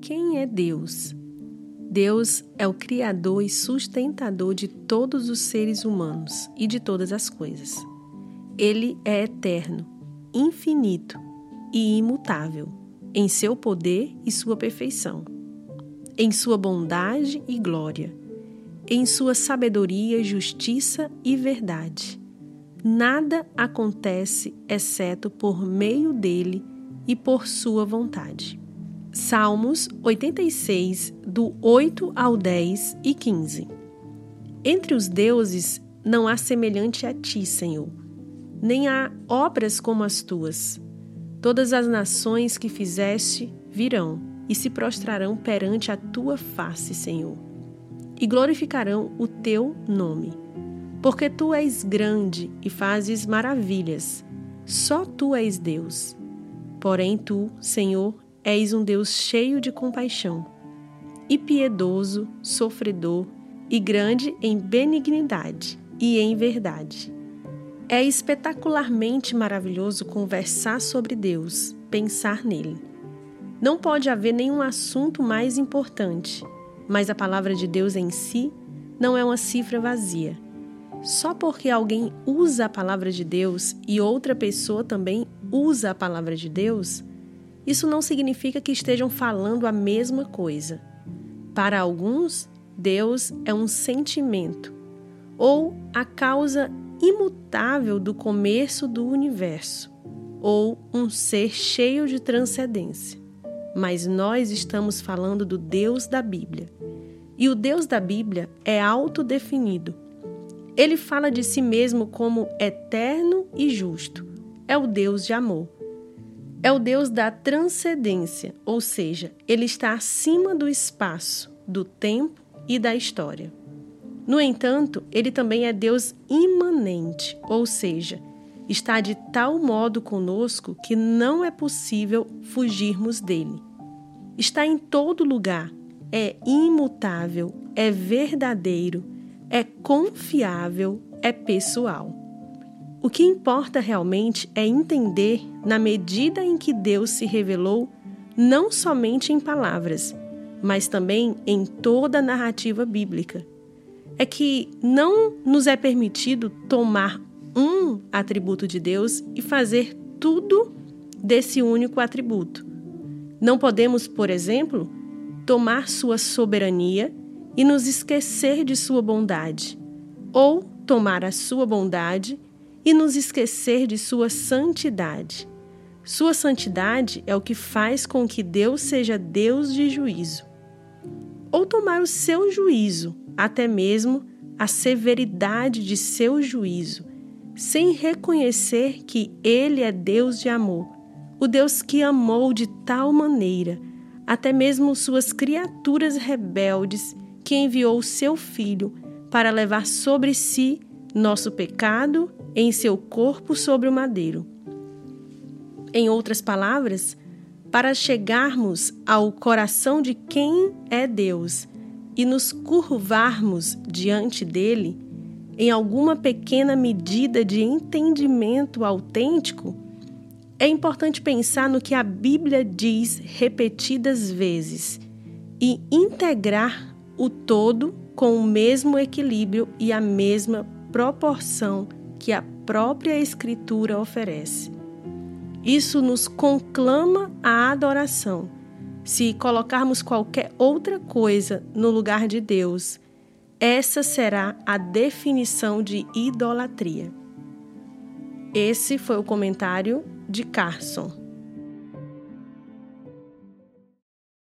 Quem é Deus? Deus é o Criador e sustentador de todos os seres humanos e de todas as coisas. Ele é eterno, infinito e imutável em seu poder e sua perfeição, em sua bondade e glória, em sua sabedoria, justiça e verdade. Nada acontece exceto por meio dele e por sua vontade. Salmos 86, do 8 ao 10 e 15. Entre os deuses não há semelhante a ti, Senhor, nem há obras como as tuas. Todas as nações que fizeste virão e se prostrarão perante a tua face, Senhor, e glorificarão o teu nome. Porque tu és grande e fazes maravilhas, só tu és Deus. Porém, tu, Senhor, És um Deus cheio de compaixão, e piedoso, sofredor, e grande em benignidade e em verdade. É espetacularmente maravilhoso conversar sobre Deus, pensar nele. Não pode haver nenhum assunto mais importante, mas a palavra de Deus em si não é uma cifra vazia. Só porque alguém usa a palavra de Deus e outra pessoa também usa a palavra de Deus, isso não significa que estejam falando a mesma coisa. Para alguns, Deus é um sentimento ou a causa imutável do começo do universo, ou um ser cheio de transcendência. Mas nós estamos falando do Deus da Bíblia. E o Deus da Bíblia é autodefinido. Ele fala de si mesmo como eterno e justo. É o Deus de amor é o Deus da transcendência, ou seja, ele está acima do espaço, do tempo e da história. No entanto, ele também é Deus imanente, ou seja, está de tal modo conosco que não é possível fugirmos dele. Está em todo lugar, é imutável, é verdadeiro, é confiável, é pessoal. O que importa realmente é entender, na medida em que Deus se revelou, não somente em palavras, mas também em toda a narrativa bíblica. É que não nos é permitido tomar um atributo de Deus e fazer tudo desse único atributo. Não podemos, por exemplo, tomar sua soberania e nos esquecer de sua bondade, ou tomar a sua bondade e nos esquecer de sua santidade. Sua santidade é o que faz com que Deus seja Deus de juízo. Ou tomar o seu juízo, até mesmo a severidade de seu juízo, sem reconhecer que Ele é Deus de amor, o Deus que amou de tal maneira até mesmo suas criaturas rebeldes, que enviou seu Filho para levar sobre si nosso pecado em seu corpo sobre o madeiro. Em outras palavras, para chegarmos ao coração de quem é Deus e nos curvarmos diante dele, em alguma pequena medida de entendimento autêntico, é importante pensar no que a Bíblia diz repetidas vezes e integrar o todo com o mesmo equilíbrio e a mesma proporção que a própria Escritura oferece. Isso nos conclama a adoração. Se colocarmos qualquer outra coisa no lugar de Deus, essa será a definição de idolatria. Esse foi o comentário de Carson.